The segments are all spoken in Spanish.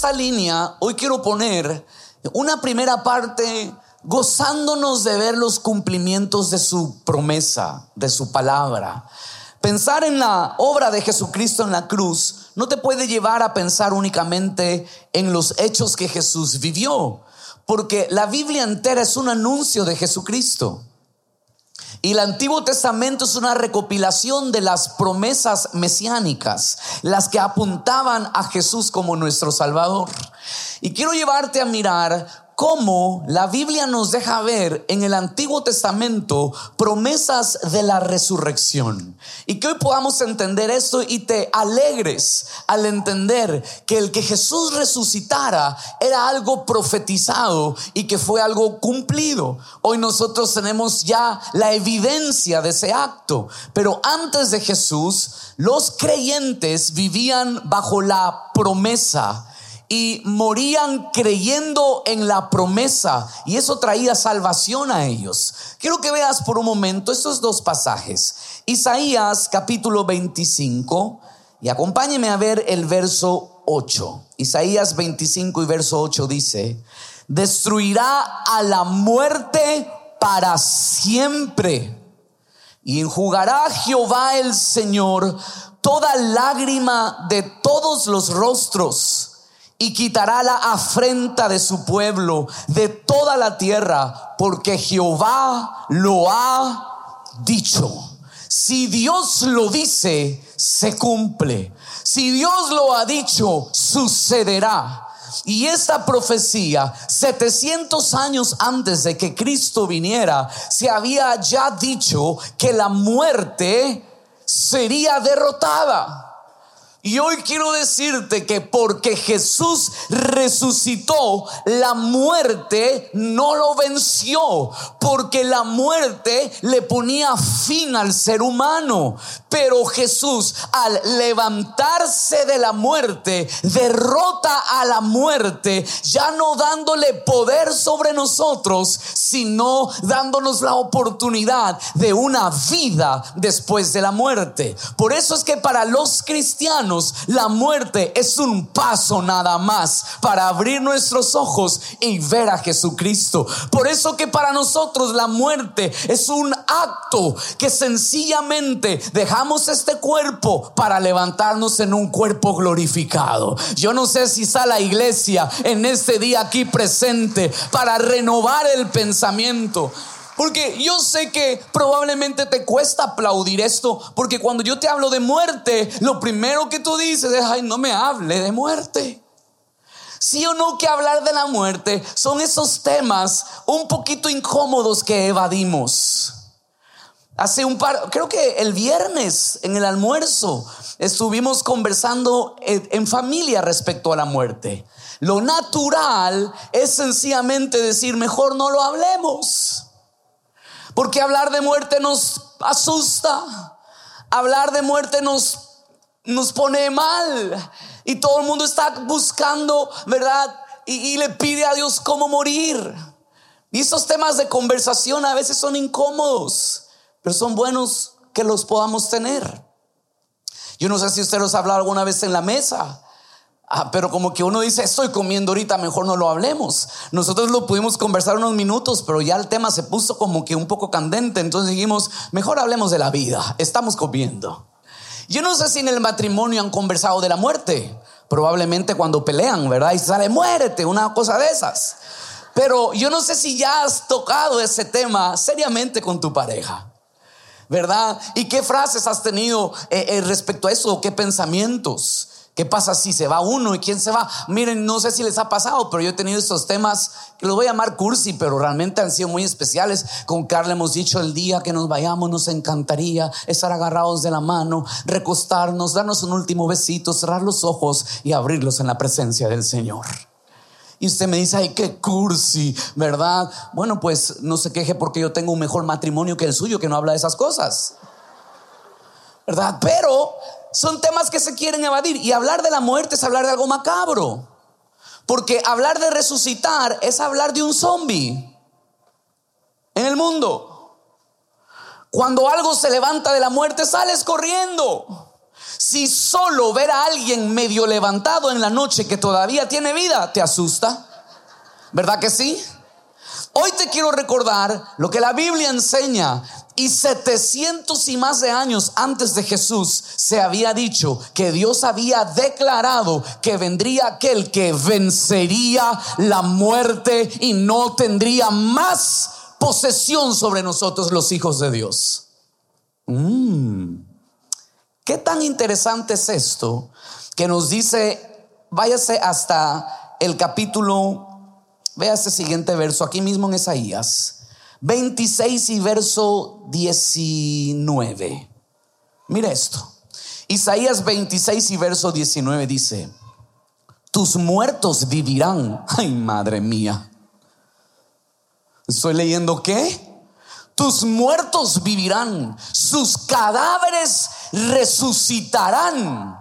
Esta línea, hoy quiero poner una primera parte gozándonos de ver los cumplimientos de su promesa, de su palabra. Pensar en la obra de Jesucristo en la cruz no te puede llevar a pensar únicamente en los hechos que Jesús vivió, porque la Biblia entera es un anuncio de Jesucristo. Y el Antiguo Testamento es una recopilación de las promesas mesiánicas, las que apuntaban a Jesús como nuestro Salvador. Y quiero llevarte a mirar cómo la Biblia nos deja ver en el Antiguo Testamento promesas de la resurrección. Y que hoy podamos entender esto y te alegres al entender que el que Jesús resucitara era algo profetizado y que fue algo cumplido. Hoy nosotros tenemos ya la evidencia de ese acto. Pero antes de Jesús, los creyentes vivían bajo la promesa y morían creyendo en la promesa y eso traía salvación a ellos. Quiero que veas por un momento estos dos pasajes. Isaías capítulo 25 y acompáñeme a ver el verso 8. Isaías 25 y verso 8 dice, destruirá a la muerte para siempre y enjugará Jehová el Señor toda lágrima de todos los rostros y quitará la afrenta de su pueblo, de toda la tierra, porque Jehová lo ha dicho. Si Dios lo dice, se cumple. Si Dios lo ha dicho, sucederá. Y esta profecía, 700 años antes de que Cristo viniera, se había ya dicho que la muerte sería derrotada. Y hoy quiero decirte que porque Jesús resucitó, la muerte no lo venció, porque la muerte le ponía fin al ser humano. Pero Jesús al levantarse de la muerte, derrota a la muerte, ya no dándole poder sobre nosotros, sino dándonos la oportunidad de una vida después de la muerte. Por eso es que para los cristianos, la muerte es un paso nada más para abrir nuestros ojos y ver a Jesucristo. Por eso que para nosotros la muerte es un acto que sencillamente dejamos este cuerpo para levantarnos en un cuerpo glorificado. Yo no sé si está la iglesia en este día aquí presente para renovar el pensamiento. Porque yo sé que probablemente te cuesta aplaudir esto, porque cuando yo te hablo de muerte, lo primero que tú dices es, ay, no me hable de muerte. Sí o no que hablar de la muerte son esos temas un poquito incómodos que evadimos. Hace un par, creo que el viernes en el almuerzo estuvimos conversando en familia respecto a la muerte. Lo natural es sencillamente decir, mejor no lo hablemos. Porque hablar de muerte nos asusta. Hablar de muerte nos, nos pone mal. Y todo el mundo está buscando, ¿verdad? Y, y le pide a Dios cómo morir. Y esos temas de conversación a veces son incómodos, pero son buenos que los podamos tener. Yo no sé si usted los ha hablado alguna vez en la mesa. Ah, pero como que uno dice, estoy comiendo ahorita, mejor no lo hablemos. Nosotros lo pudimos conversar unos minutos, pero ya el tema se puso como que un poco candente. Entonces dijimos, mejor hablemos de la vida. Estamos comiendo. Yo no sé si en el matrimonio han conversado de la muerte. Probablemente cuando pelean, ¿verdad? Y sale, muérete, una cosa de esas. Pero yo no sé si ya has tocado ese tema seriamente con tu pareja. ¿Verdad? ¿Y qué frases has tenido eh, eh, respecto a eso? ¿Qué pensamientos? ¿Qué pasa si se va uno y quién se va? Miren, no sé si les ha pasado, pero yo he tenido estos temas que los voy a llamar cursi, pero realmente han sido muy especiales. Con Carla hemos dicho el día que nos vayamos nos encantaría estar agarrados de la mano, recostarnos, darnos un último besito, cerrar los ojos y abrirlos en la presencia del Señor. Y usted me dice, ay, qué cursi, ¿verdad? Bueno, pues no se queje porque yo tengo un mejor matrimonio que el suyo que no habla de esas cosas. ¿Verdad? Pero son temas que se quieren evadir. Y hablar de la muerte es hablar de algo macabro. Porque hablar de resucitar es hablar de un zombie en el mundo. Cuando algo se levanta de la muerte, sales corriendo. Si solo ver a alguien medio levantado en la noche que todavía tiene vida te asusta, ¿verdad que sí? Hoy te quiero recordar lo que la Biblia enseña. Y 700 y más de años antes de Jesús se había dicho que Dios había declarado que vendría aquel que vencería la muerte y no tendría más posesión sobre nosotros los hijos de Dios. Mm. ¿Qué tan interesante es esto que nos dice, váyase hasta el capítulo Vea este siguiente verso aquí mismo en Isaías 26 y verso 19. Mira esto. Isaías 26 y verso 19 dice, tus muertos vivirán. Ay, madre mía. Estoy leyendo qué? Tus muertos vivirán, sus cadáveres resucitarán.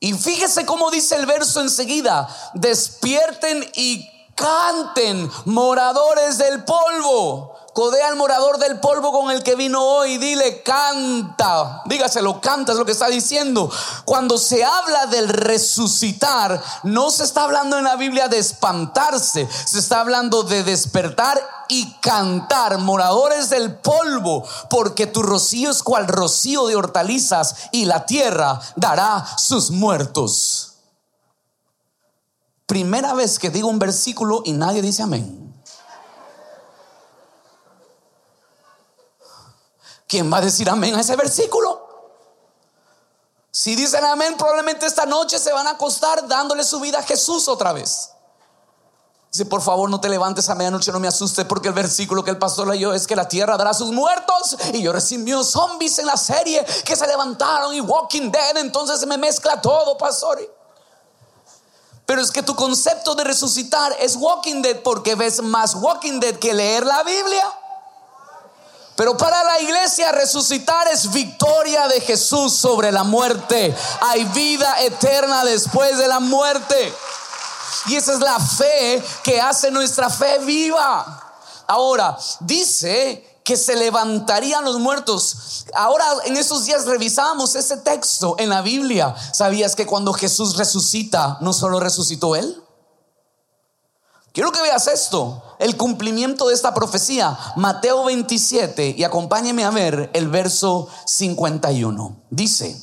Y fíjese cómo dice el verso enseguida, despierten y Canten, moradores del polvo. Codea al morador del polvo con el que vino hoy. Dile, canta. Dígaselo, canta es lo que está diciendo. Cuando se habla del resucitar, no se está hablando en la Biblia de espantarse. Se está hablando de despertar y cantar, moradores del polvo, porque tu rocío es cual rocío de hortalizas y la tierra dará sus muertos. Primera vez que digo un versículo y nadie dice amén. ¿Quién va a decir amén a ese versículo? Si dicen amén, probablemente esta noche se van a acostar dándole su vida a Jesús otra vez. Dice, por favor, no te levantes a medianoche, no me asustes, porque el versículo que el pastor leyó es que la tierra dará sus muertos. Y yo recibí zombies en la serie que se levantaron y Walking Dead, entonces se me mezcla todo, pastor. Pero es que tu concepto de resucitar es Walking Dead porque ves más Walking Dead que leer la Biblia. Pero para la iglesia resucitar es victoria de Jesús sobre la muerte. Hay vida eterna después de la muerte. Y esa es la fe que hace nuestra fe viva. Ahora, dice que se levantarían los muertos. Ahora en esos días revisábamos ese texto en la Biblia. ¿Sabías que cuando Jesús resucita, no solo resucitó Él? Quiero que veas esto, el cumplimiento de esta profecía. Mateo 27 y acompáñeme a ver el verso 51. Dice,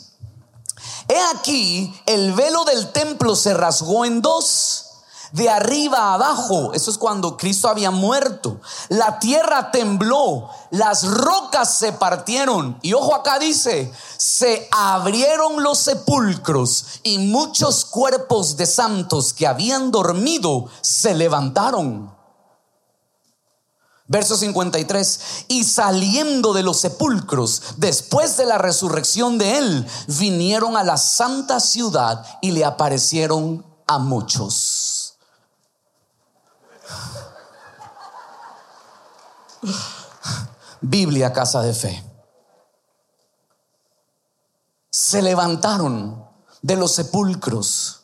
he aquí, el velo del templo se rasgó en dos de arriba abajo. Eso es cuando Cristo había muerto. La tierra tembló, las rocas se partieron. Y ojo acá dice, se abrieron los sepulcros y muchos cuerpos de santos que habían dormido se levantaron. Verso 53, y saliendo de los sepulcros, después de la resurrección de él, vinieron a la santa ciudad y le aparecieron a muchos. Biblia, casa de fe. Se levantaron de los sepulcros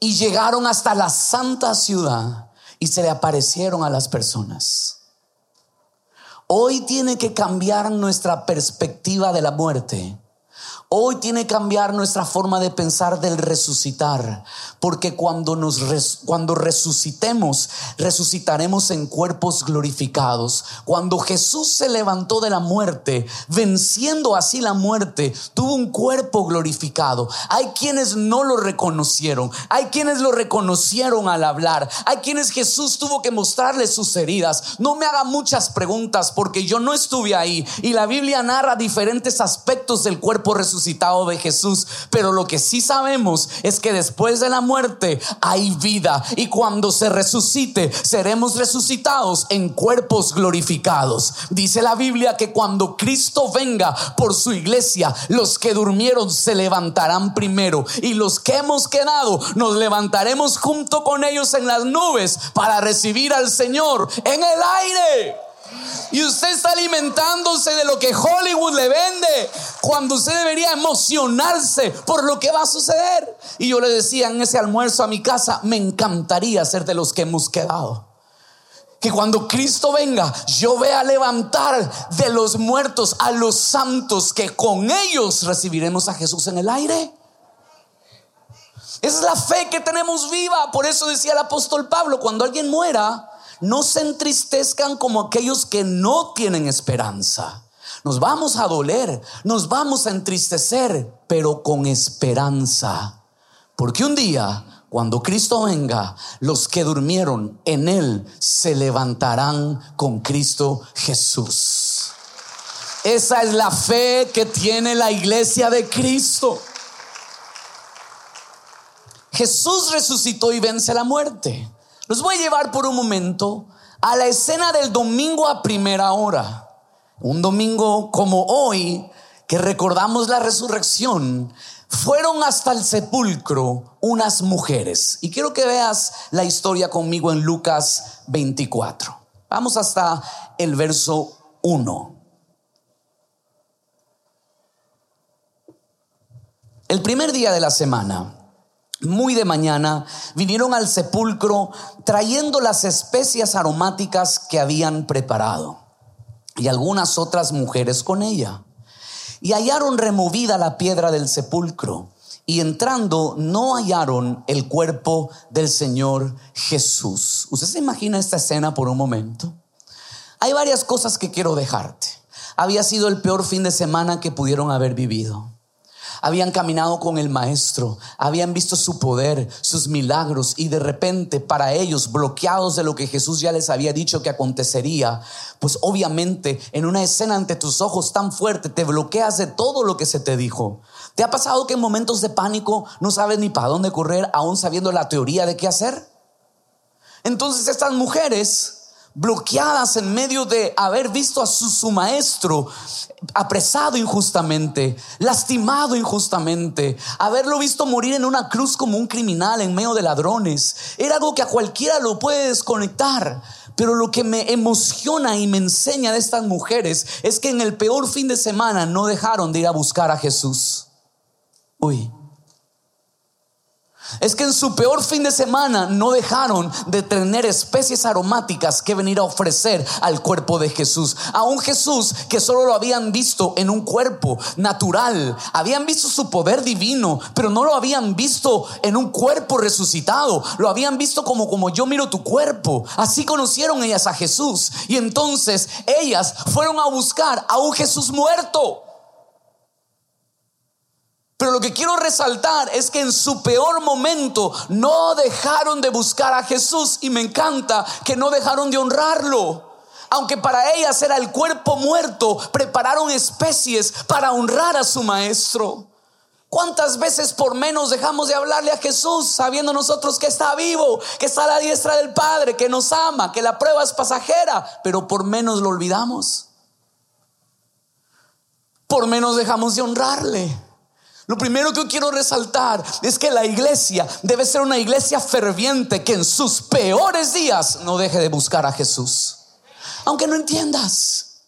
y llegaron hasta la santa ciudad y se le aparecieron a las personas. Hoy tiene que cambiar nuestra perspectiva de la muerte Hoy tiene que cambiar nuestra forma de pensar del resucitar, porque cuando nos cuando resucitemos, resucitaremos en cuerpos glorificados. Cuando Jesús se levantó de la muerte, venciendo así la muerte, tuvo un cuerpo glorificado. Hay quienes no lo reconocieron, hay quienes lo reconocieron al hablar, hay quienes Jesús tuvo que mostrarles sus heridas. No me haga muchas preguntas porque yo no estuve ahí y la Biblia narra diferentes aspectos del cuerpo resucitado resucitado de Jesús. Pero lo que sí sabemos es que después de la muerte hay vida. Y cuando se resucite, seremos resucitados en cuerpos glorificados. Dice la Biblia que cuando Cristo venga por su iglesia, los que durmieron se levantarán primero. Y los que hemos quedado nos levantaremos junto con ellos en las nubes para recibir al Señor en el aire. Y usted está alimentándose de lo que Hollywood le vende cuando usted debería emocionarse por lo que va a suceder. Y yo le decía en ese almuerzo a mi casa, me encantaría ser de los que hemos quedado. que cuando Cristo venga, yo vea levantar de los muertos a los santos, que con ellos recibiremos a Jesús en el aire. Esa es la fe que tenemos viva. Por eso decía el apóstol Pablo, cuando alguien muera, no se entristezcan como aquellos que no tienen esperanza. Nos vamos a doler, nos vamos a entristecer, pero con esperanza. Porque un día, cuando Cristo venga, los que durmieron en Él se levantarán con Cristo Jesús. Esa es la fe que tiene la iglesia de Cristo. Jesús resucitó y vence la muerte. Los voy a llevar por un momento a la escena del domingo a primera hora. Un domingo como hoy, que recordamos la resurrección, fueron hasta el sepulcro unas mujeres. Y quiero que veas la historia conmigo en Lucas 24. Vamos hasta el verso 1. El primer día de la semana, muy de mañana, vinieron al sepulcro trayendo las especias aromáticas que habían preparado y algunas otras mujeres con ella. Y hallaron removida la piedra del sepulcro y entrando no hallaron el cuerpo del Señor Jesús. ¿Usted se imagina esta escena por un momento? Hay varias cosas que quiero dejarte. Había sido el peor fin de semana que pudieron haber vivido habían caminado con el maestro, habían visto su poder, sus milagros y de repente para ellos, bloqueados de lo que Jesús ya les había dicho que acontecería, pues obviamente en una escena ante tus ojos tan fuerte te bloqueas de todo lo que se te dijo. ¿Te ha pasado que en momentos de pánico no sabes ni para dónde correr aún sabiendo la teoría de qué hacer? Entonces estas mujeres bloqueadas en medio de haber visto a su, maestro apresado injustamente, lastimado injustamente, haberlo visto morir en una cruz como un criminal en medio de ladrones. Era algo que a cualquiera lo puede desconectar. Pero lo que me emociona y me enseña de estas mujeres es que en el peor fin de semana no dejaron de ir a buscar a Jesús. Uy es que en su peor fin de semana no dejaron de tener especies aromáticas que venir a ofrecer al cuerpo de Jesús. A un Jesús que solo lo habían visto en un cuerpo natural. Habían visto su poder divino, pero no lo habían visto en un cuerpo resucitado. Lo habían visto como, como yo miro tu cuerpo. Así conocieron ellas a Jesús. Y entonces ellas fueron a buscar a un Jesús muerto. Pero lo que quiero resaltar es que en su peor momento no dejaron de buscar a Jesús y me encanta que no dejaron de honrarlo. Aunque para ellas era el cuerpo muerto, prepararon especies para honrar a su maestro. ¿Cuántas veces por menos dejamos de hablarle a Jesús sabiendo nosotros que está vivo, que está a la diestra del Padre, que nos ama, que la prueba es pasajera, pero por menos lo olvidamos? Por menos dejamos de honrarle. Lo primero que quiero resaltar es que la iglesia debe ser una iglesia ferviente que en sus peores días no deje de buscar a Jesús. Aunque no entiendas,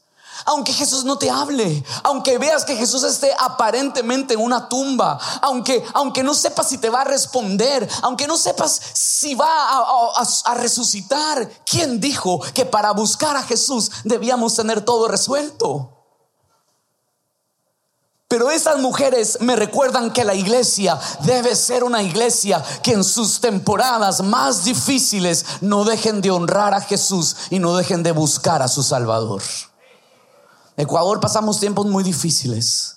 aunque Jesús no te hable, aunque veas que Jesús esté aparentemente en una tumba, aunque, aunque no sepas si te va a responder, aunque no sepas si va a, a resucitar, ¿quién dijo que para buscar a Jesús debíamos tener todo resuelto? Pero esas mujeres me recuerdan que la iglesia debe ser una iglesia que en sus temporadas más difíciles no dejen de honrar a Jesús y no dejen de buscar a su Salvador. Ecuador pasamos tiempos muy difíciles.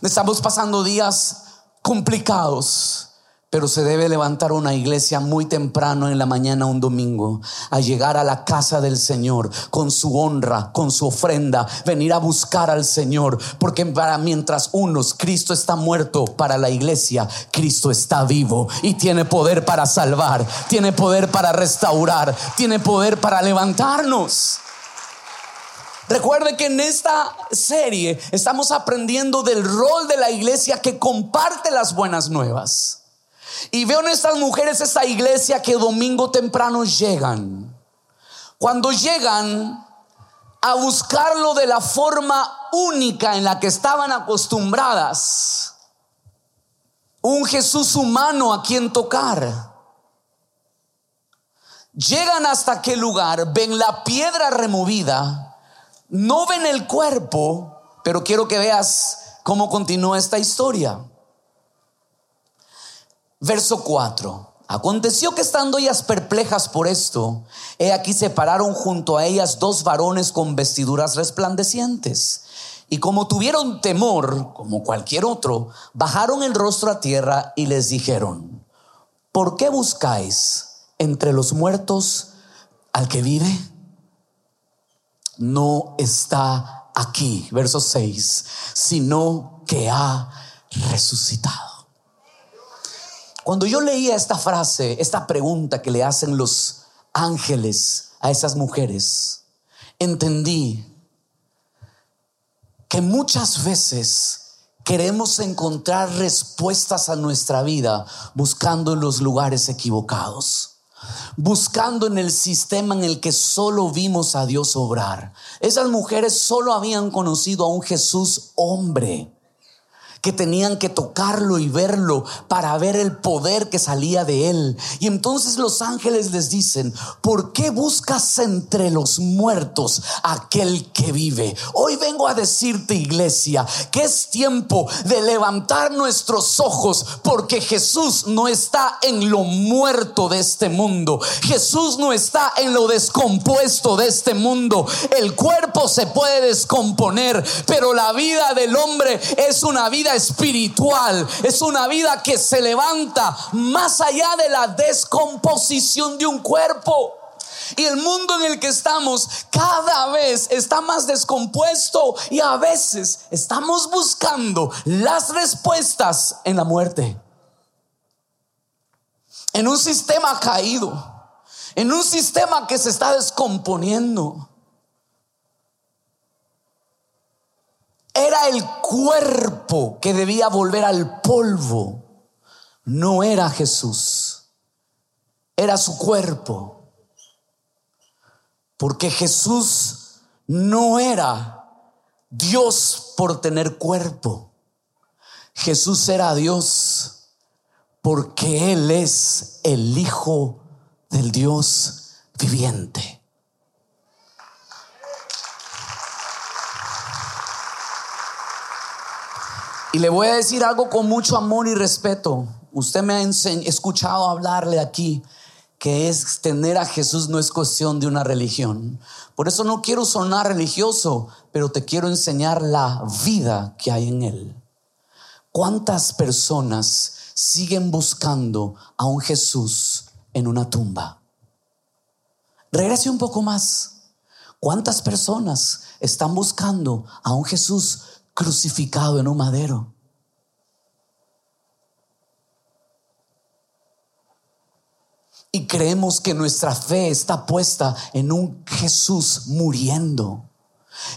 Estamos pasando días complicados. Pero se debe levantar una iglesia muy temprano en la mañana un domingo, a llegar a la casa del Señor con su honra, con su ofrenda, venir a buscar al Señor, porque para mientras unos Cristo está muerto para la iglesia, Cristo está vivo y tiene poder para salvar, tiene poder para restaurar, tiene poder para levantarnos. Recuerde que en esta serie estamos aprendiendo del rol de la iglesia que comparte las buenas nuevas. Y veo en estas mujeres esta iglesia que domingo temprano llegan. Cuando llegan a buscarlo de la forma única en la que estaban acostumbradas. Un Jesús humano a quien tocar. Llegan hasta aquel lugar, ven la piedra removida, no ven el cuerpo, pero quiero que veas cómo continúa esta historia. Verso 4. Aconteció que estando ellas perplejas por esto, he aquí se pararon junto a ellas dos varones con vestiduras resplandecientes. Y como tuvieron temor, como cualquier otro, bajaron el rostro a tierra y les dijeron, ¿por qué buscáis entre los muertos al que vive? No está aquí, verso 6, sino que ha resucitado. Cuando yo leía esta frase, esta pregunta que le hacen los ángeles a esas mujeres, entendí que muchas veces queremos encontrar respuestas a nuestra vida buscando en los lugares equivocados, buscando en el sistema en el que solo vimos a Dios obrar. Esas mujeres solo habían conocido a un Jesús hombre que tenían que tocarlo y verlo para ver el poder que salía de él. Y entonces los ángeles les dicen, ¿por qué buscas entre los muertos aquel que vive? Hoy vengo a decirte, iglesia, que es tiempo de levantar nuestros ojos porque Jesús no está en lo muerto de este mundo. Jesús no está en lo descompuesto de este mundo. El cuerpo se puede descomponer, pero la vida del hombre es una vida espiritual, es una vida que se levanta más allá de la descomposición de un cuerpo. Y el mundo en el que estamos cada vez está más descompuesto y a veces estamos buscando las respuestas en la muerte. En un sistema caído, en un sistema que se está descomponiendo. Era el cuerpo que debía volver al polvo. No era Jesús. Era su cuerpo. Porque Jesús no era Dios por tener cuerpo. Jesús era Dios porque Él es el Hijo del Dios viviente. Y le voy a decir algo con mucho amor y respeto. Usted me ha escuchado hablarle aquí que es tener a Jesús no es cuestión de una religión. Por eso no quiero sonar religioso, pero te quiero enseñar la vida que hay en Él. ¿Cuántas personas siguen buscando a un Jesús en una tumba? Regrese un poco más. ¿Cuántas personas están buscando a un Jesús crucificado en un madero. Y creemos que nuestra fe está puesta en un Jesús muriendo,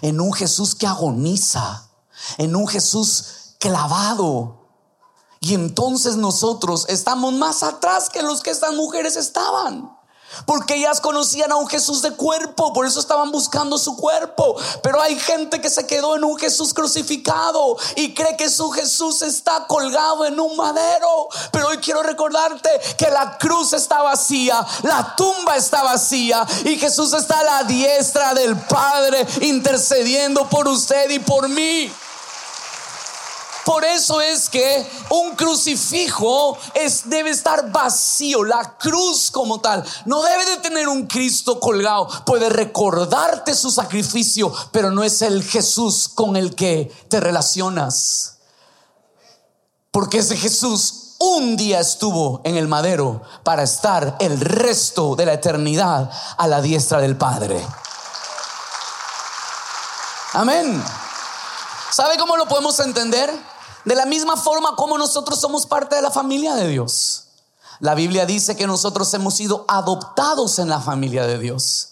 en un Jesús que agoniza, en un Jesús clavado. Y entonces nosotros estamos más atrás que los que estas mujeres estaban. Porque ellas conocían a un Jesús de cuerpo, por eso estaban buscando su cuerpo. Pero hay gente que se quedó en un Jesús crucificado y cree que su Jesús está colgado en un madero. Pero hoy quiero recordarte que la cruz está vacía, la tumba está vacía y Jesús está a la diestra del Padre intercediendo por usted y por mí. Por eso es que un crucifijo es, debe estar vacío. La cruz como tal no debe de tener un Cristo colgado. Puede recordarte su sacrificio, pero no es el Jesús con el que te relacionas. Porque ese Jesús un día estuvo en el madero para estar el resto de la eternidad a la diestra del Padre. Amén. ¿Sabe cómo lo podemos entender? De la misma forma como nosotros somos parte de la familia de Dios. La Biblia dice que nosotros hemos sido adoptados en la familia de Dios.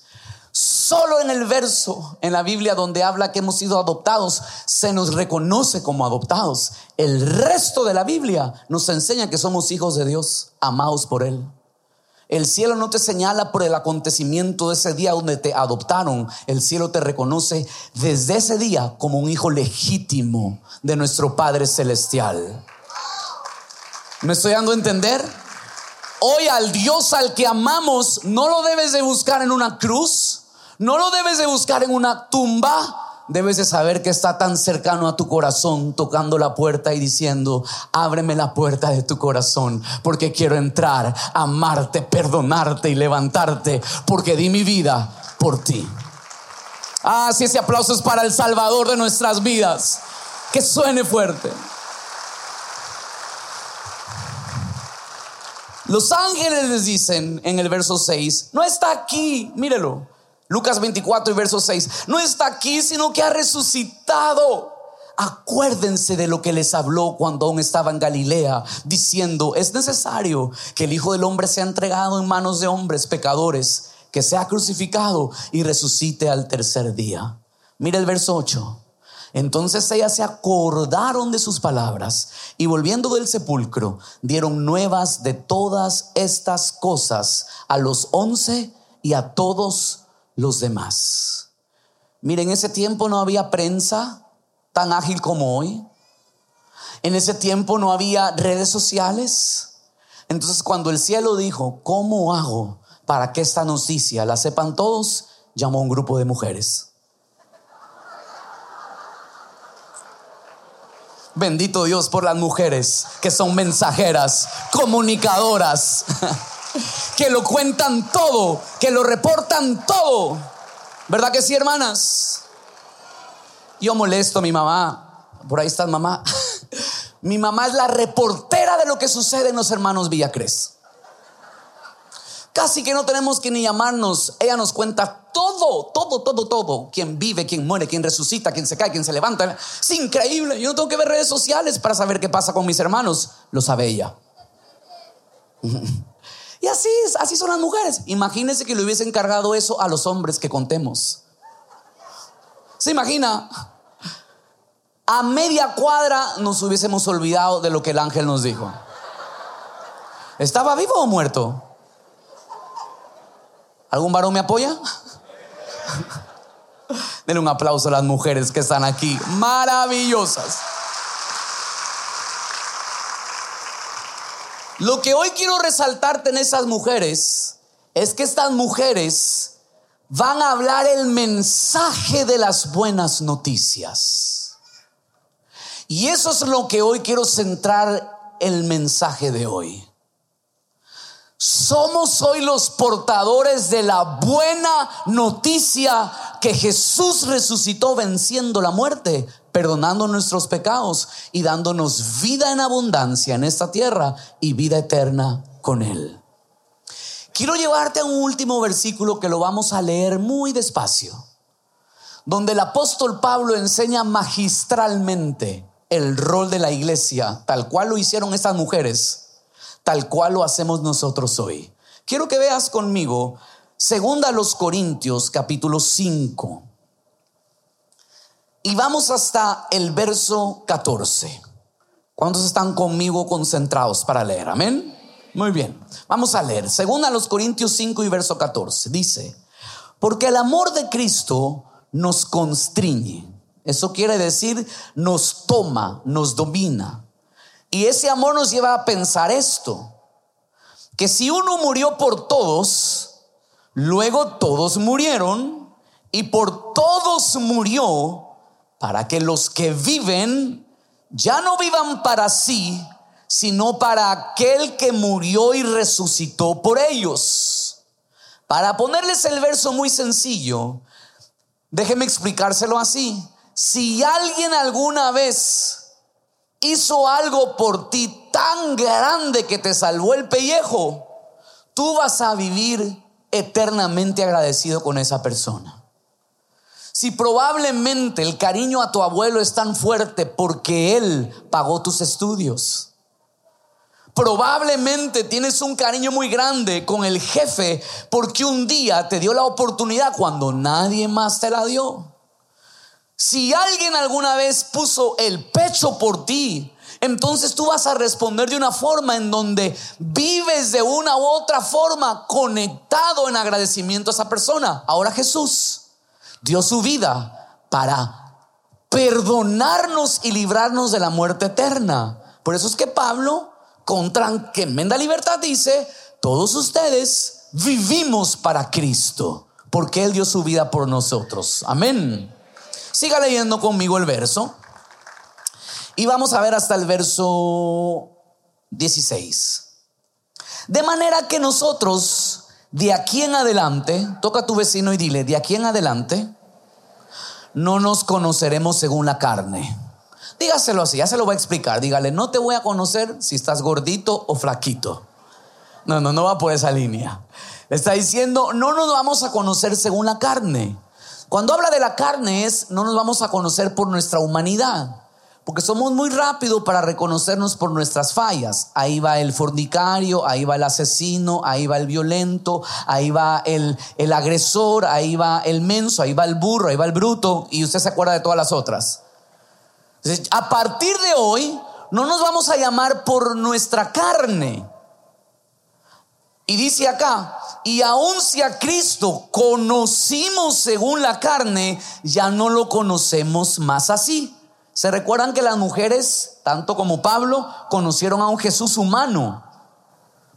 Solo en el verso en la Biblia donde habla que hemos sido adoptados, se nos reconoce como adoptados. El resto de la Biblia nos enseña que somos hijos de Dios, amados por Él. El cielo no te señala por el acontecimiento de ese día donde te adoptaron. El cielo te reconoce desde ese día como un hijo legítimo de nuestro Padre Celestial. ¿Me estoy dando a entender? Hoy al Dios al que amamos no lo debes de buscar en una cruz, no lo debes de buscar en una tumba, debes de saber que está tan cercano a tu corazón, tocando la puerta y diciendo, ábreme la puerta de tu corazón, porque quiero entrar, amarte, perdonarte y levantarte, porque di mi vida por ti. Ah, si ese aplauso es para el Salvador de nuestras vidas, que suene fuerte. Los ángeles les dicen en el verso 6, no está aquí, mírelo. Lucas 24 y verso 6, no está aquí, sino que ha resucitado. Acuérdense de lo que les habló cuando aún estaba en Galilea, diciendo, es necesario que el Hijo del Hombre sea entregado en manos de hombres pecadores, que sea crucificado y resucite al tercer día. Mira el verso 8. Entonces ellas se acordaron de sus palabras y volviendo del sepulcro dieron nuevas de todas estas cosas a los once y a todos los demás. Miren, en ese tiempo no había prensa tan ágil como hoy. En ese tiempo no había redes sociales. Entonces cuando el cielo dijo, ¿cómo hago para que esta noticia la sepan todos? Llamó a un grupo de mujeres. Bendito Dios por las mujeres que son mensajeras, comunicadoras. que lo cuentan todo, que lo reportan todo. ¿Verdad que sí, hermanas? Yo molesto a mi mamá. Por ahí está mamá. mi mamá es la reportera de lo que sucede en los hermanos Villacres. Casi que no tenemos que ni llamarnos. Ella nos cuenta todo, todo, todo, todo. Quién vive, quién muere, quién resucita, quién se cae, quién se levanta. Es increíble. Yo no tengo que ver redes sociales para saber qué pasa con mis hermanos. Lo sabe ella. Y así es, así son las mujeres. Imagínense que le hubiese encargado eso a los hombres que contemos. ¿Se imagina? A media cuadra nos hubiésemos olvidado de lo que el ángel nos dijo. ¿Estaba vivo o muerto? ¿Algún varón me apoya? Denle un aplauso a las mujeres que están aquí. Maravillosas. Lo que hoy quiero resaltarte en esas mujeres es que estas mujeres van a hablar el mensaje de las buenas noticias. Y eso es lo que hoy quiero centrar el mensaje de hoy. Somos hoy los portadores de la buena noticia que Jesús resucitó venciendo la muerte, perdonando nuestros pecados y dándonos vida en abundancia en esta tierra y vida eterna con Él. Quiero llevarte a un último versículo que lo vamos a leer muy despacio, donde el apóstol Pablo enseña magistralmente el rol de la iglesia, tal cual lo hicieron estas mujeres tal cual lo hacemos nosotros hoy. Quiero que veas conmigo segunda los Corintios capítulo 5. Y vamos hasta el verso 14. ¿Cuántos están conmigo concentrados para leer? Amén. Muy bien. Vamos a leer. Segunda los Corintios 5 y verso 14. Dice, porque el amor de Cristo nos constriñe. Eso quiere decir, nos toma, nos domina. Y ese amor nos lleva a pensar esto, que si uno murió por todos, luego todos murieron y por todos murió para que los que viven ya no vivan para sí, sino para aquel que murió y resucitó por ellos. Para ponerles el verso muy sencillo, déjeme explicárselo así. Si alguien alguna vez hizo algo por ti tan grande que te salvó el pellejo, tú vas a vivir eternamente agradecido con esa persona. Si probablemente el cariño a tu abuelo es tan fuerte porque él pagó tus estudios. Probablemente tienes un cariño muy grande con el jefe porque un día te dio la oportunidad cuando nadie más te la dio. Si alguien alguna vez puso el pecho por ti, entonces tú vas a responder de una forma en donde vives de una u otra forma conectado en agradecimiento a esa persona. Ahora Jesús dio su vida para perdonarnos y librarnos de la muerte eterna. Por eso es que Pablo, con tremenda libertad, dice, todos ustedes vivimos para Cristo, porque Él dio su vida por nosotros. Amén. Siga leyendo conmigo el verso. Y vamos a ver hasta el verso 16. De manera que nosotros, de aquí en adelante, toca a tu vecino y dile, de aquí en adelante, no nos conoceremos según la carne. Dígaselo así, ya se lo va a explicar. Dígale, no te voy a conocer si estás gordito o flaquito. No, no, no va por esa línea. Está diciendo, no nos vamos a conocer según la carne. Cuando habla de la carne es, no nos vamos a conocer por nuestra humanidad. Porque somos muy rápidos para reconocernos por nuestras fallas. Ahí va el fornicario, ahí va el asesino, ahí va el violento, ahí va el, el agresor, ahí va el menso, ahí va el burro, ahí va el bruto. Y usted se acuerda de todas las otras. a partir de hoy, no nos vamos a llamar por nuestra carne. Y dice acá, y aun si a Cristo conocimos según la carne, ya no lo conocemos más así. ¿Se recuerdan que las mujeres, tanto como Pablo, conocieron a un Jesús humano?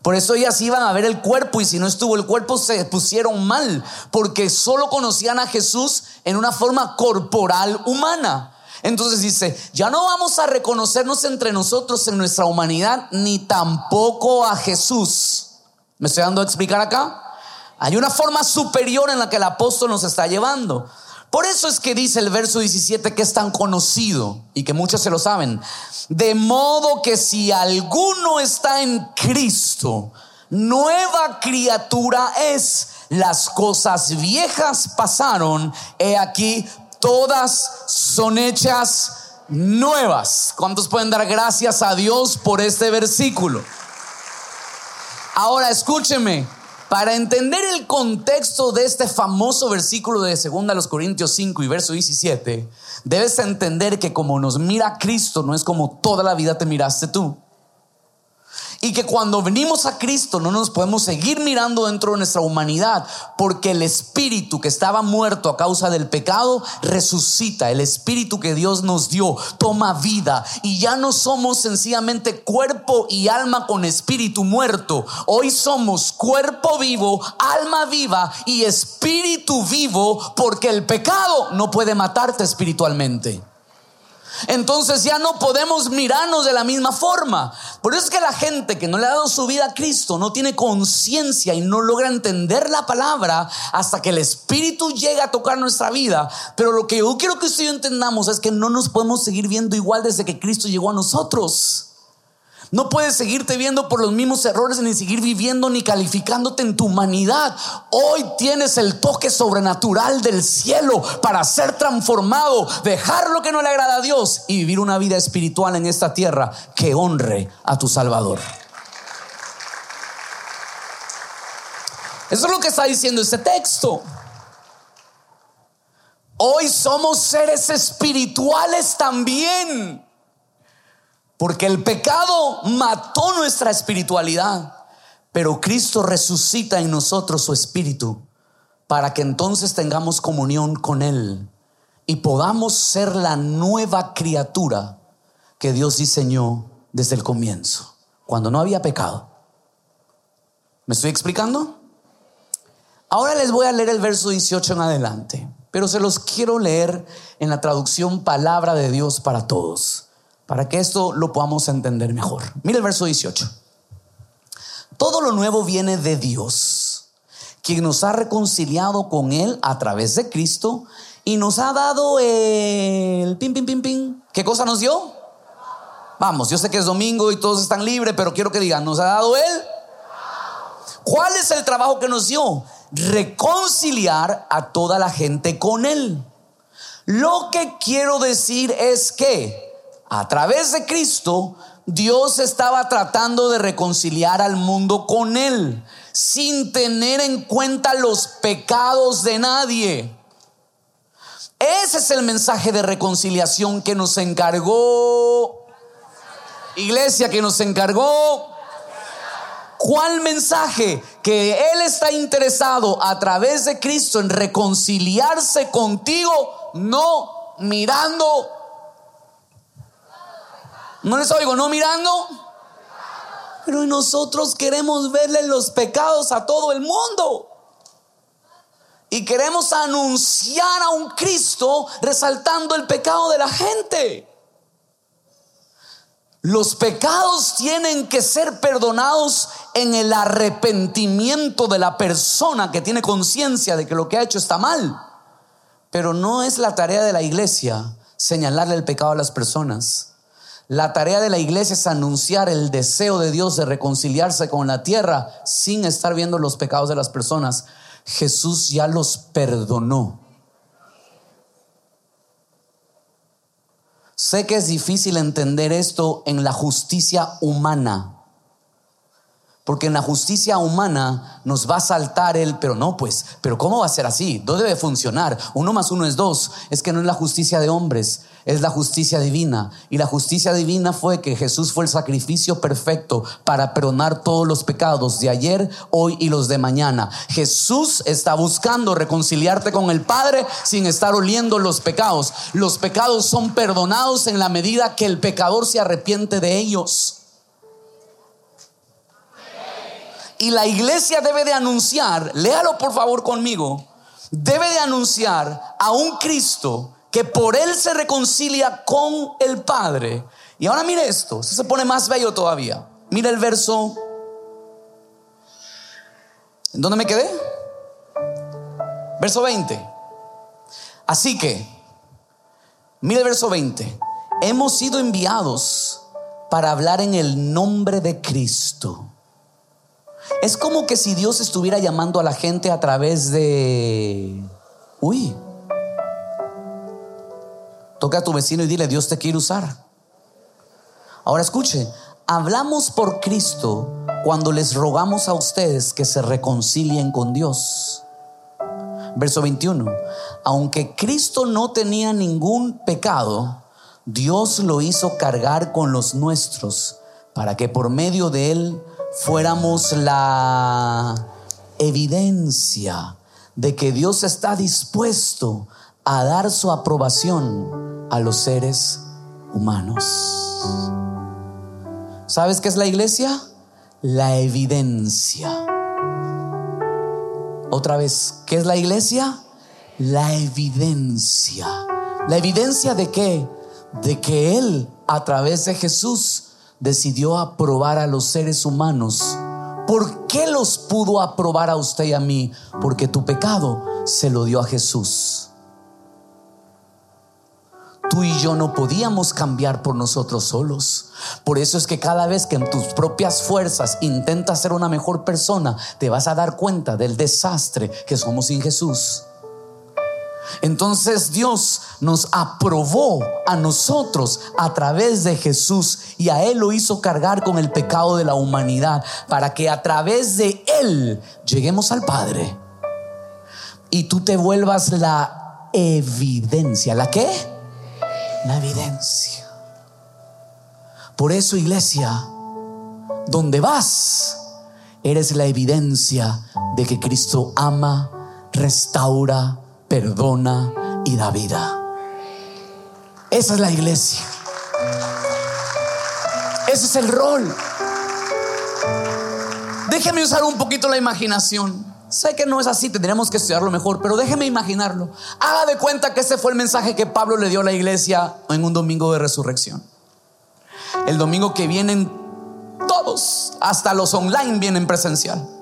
Por eso ellas iban a ver el cuerpo y si no estuvo el cuerpo se pusieron mal, porque solo conocían a Jesús en una forma corporal humana. Entonces dice, ya no vamos a reconocernos entre nosotros en nuestra humanidad, ni tampoco a Jesús. ¿Me estoy dando a explicar acá? Hay una forma superior en la que el apóstol nos está llevando. Por eso es que dice el verso 17 que es tan conocido y que muchos se lo saben. De modo que si alguno está en Cristo, nueva criatura es. Las cosas viejas pasaron, he aquí, todas son hechas nuevas. ¿Cuántos pueden dar gracias a Dios por este versículo? Ahora escúcheme, para entender el contexto de este famoso versículo de 2 Corintios 5 y verso 17, debes entender que como nos mira Cristo no es como toda la vida te miraste tú. Y que cuando venimos a Cristo no nos podemos seguir mirando dentro de nuestra humanidad, porque el espíritu que estaba muerto a causa del pecado resucita. El espíritu que Dios nos dio toma vida y ya no somos sencillamente cuerpo y alma con espíritu muerto. Hoy somos cuerpo vivo, alma viva y espíritu vivo, porque el pecado no puede matarte espiritualmente. Entonces ya no podemos mirarnos de la misma forma. Por eso es que la gente que no le ha dado su vida a Cristo no tiene conciencia y no logra entender la palabra hasta que el Espíritu llega a tocar nuestra vida. Pero lo que yo quiero que usted y entendamos es que no nos podemos seguir viendo igual desde que Cristo llegó a nosotros. No puedes seguirte viendo por los mismos errores ni seguir viviendo ni calificándote en tu humanidad. Hoy tienes el toque sobrenatural del cielo para ser transformado, dejar lo que no le agrada a Dios y vivir una vida espiritual en esta tierra que honre a tu Salvador. Eso es lo que está diciendo este texto. Hoy somos seres espirituales también. Porque el pecado mató nuestra espiritualidad, pero Cristo resucita en nosotros su espíritu para que entonces tengamos comunión con Él y podamos ser la nueva criatura que Dios diseñó desde el comienzo, cuando no había pecado. ¿Me estoy explicando? Ahora les voy a leer el verso 18 en adelante, pero se los quiero leer en la traducción Palabra de Dios para todos para que esto lo podamos entender mejor. Mira el verso 18. Todo lo nuevo viene de Dios, quien nos ha reconciliado con Él a través de Cristo y nos ha dado el pim, pim, pim, pim. ¿Qué cosa nos dio? Vamos, yo sé que es domingo y todos están libres, pero quiero que digan, ¿nos ha dado Él? ¿Cuál es el trabajo que nos dio? Reconciliar a toda la gente con Él. Lo que quiero decir es que a través de Cristo, Dios estaba tratando de reconciliar al mundo con Él, sin tener en cuenta los pecados de nadie. Ese es el mensaje de reconciliación que nos encargó. Iglesia que nos encargó. ¿Cuál mensaje? Que Él está interesado a través de Cristo en reconciliarse contigo, no mirando no les oigo, no mirando. Pero nosotros queremos verle los pecados a todo el mundo. Y queremos anunciar a un Cristo resaltando el pecado de la gente. Los pecados tienen que ser perdonados en el arrepentimiento de la persona que tiene conciencia de que lo que ha hecho está mal. Pero no es la tarea de la iglesia señalarle el pecado a las personas. La tarea de la iglesia es anunciar el deseo de Dios de reconciliarse con la tierra sin estar viendo los pecados de las personas. Jesús ya los perdonó. Sé que es difícil entender esto en la justicia humana. Porque en la justicia humana nos va a saltar el, pero no, pues, pero ¿cómo va a ser así? No debe funcionar. Uno más uno es dos. Es que no es la justicia de hombres, es la justicia divina. Y la justicia divina fue que Jesús fue el sacrificio perfecto para perdonar todos los pecados de ayer, hoy y los de mañana. Jesús está buscando reconciliarte con el Padre sin estar oliendo los pecados. Los pecados son perdonados en la medida que el pecador se arrepiente de ellos. Y la iglesia debe de anunciar, léalo por favor conmigo, debe de anunciar a un Cristo que por él se reconcilia con el Padre. Y ahora mire esto, se pone más bello todavía. Mira el verso. ¿En dónde me quedé? Verso 20. Así que, mira el verso 20. Hemos sido enviados para hablar en el nombre de Cristo es como que si Dios estuviera llamando a la gente a través de... Uy. Toca a tu vecino y dile, Dios te quiere usar. Ahora escuche, hablamos por Cristo cuando les rogamos a ustedes que se reconcilien con Dios. Verso 21. Aunque Cristo no tenía ningún pecado, Dios lo hizo cargar con los nuestros para que por medio de él fuéramos la evidencia de que Dios está dispuesto a dar su aprobación a los seres humanos. ¿Sabes qué es la iglesia? La evidencia. Otra vez, ¿qué es la iglesia? La evidencia. ¿La evidencia de qué? De que Él, a través de Jesús, decidió aprobar a los seres humanos, ¿por qué los pudo aprobar a usted y a mí? Porque tu pecado se lo dio a Jesús. Tú y yo no podíamos cambiar por nosotros solos. Por eso es que cada vez que en tus propias fuerzas intentas ser una mejor persona, te vas a dar cuenta del desastre que somos sin Jesús. Entonces Dios nos aprobó a nosotros a través de Jesús y a Él lo hizo cargar con el pecado de la humanidad para que a través de Él lleguemos al Padre y tú te vuelvas la evidencia. ¿La qué? La evidencia. Por eso iglesia, donde vas, eres la evidencia de que Cristo ama, restaura, perdona y da vida. Esa es la iglesia. Ese es el rol. Déjeme usar un poquito la imaginación. Sé que no es así, tendríamos que estudiarlo mejor, pero déjeme imaginarlo. Haga de cuenta que ese fue el mensaje que Pablo le dio a la iglesia en un domingo de resurrección. El domingo que vienen todos, hasta los online vienen presencial.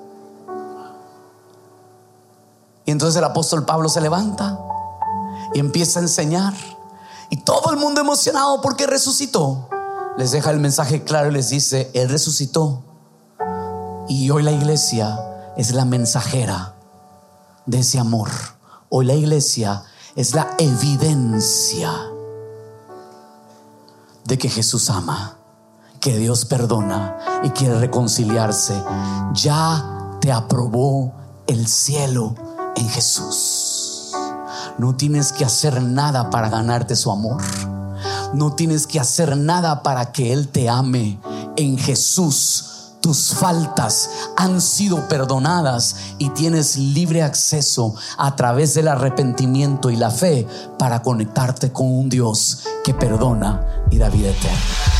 Y entonces el apóstol Pablo se levanta y empieza a enseñar. Y todo el mundo emocionado porque resucitó. Les deja el mensaje claro y les dice, Él resucitó. Y hoy la iglesia es la mensajera de ese amor. Hoy la iglesia es la evidencia de que Jesús ama, que Dios perdona y quiere reconciliarse. Ya te aprobó el cielo en Jesús. No tienes que hacer nada para ganarte su amor. No tienes que hacer nada para que Él te ame. En Jesús tus faltas han sido perdonadas y tienes libre acceso a través del arrepentimiento y la fe para conectarte con un Dios que perdona y da vida eterna.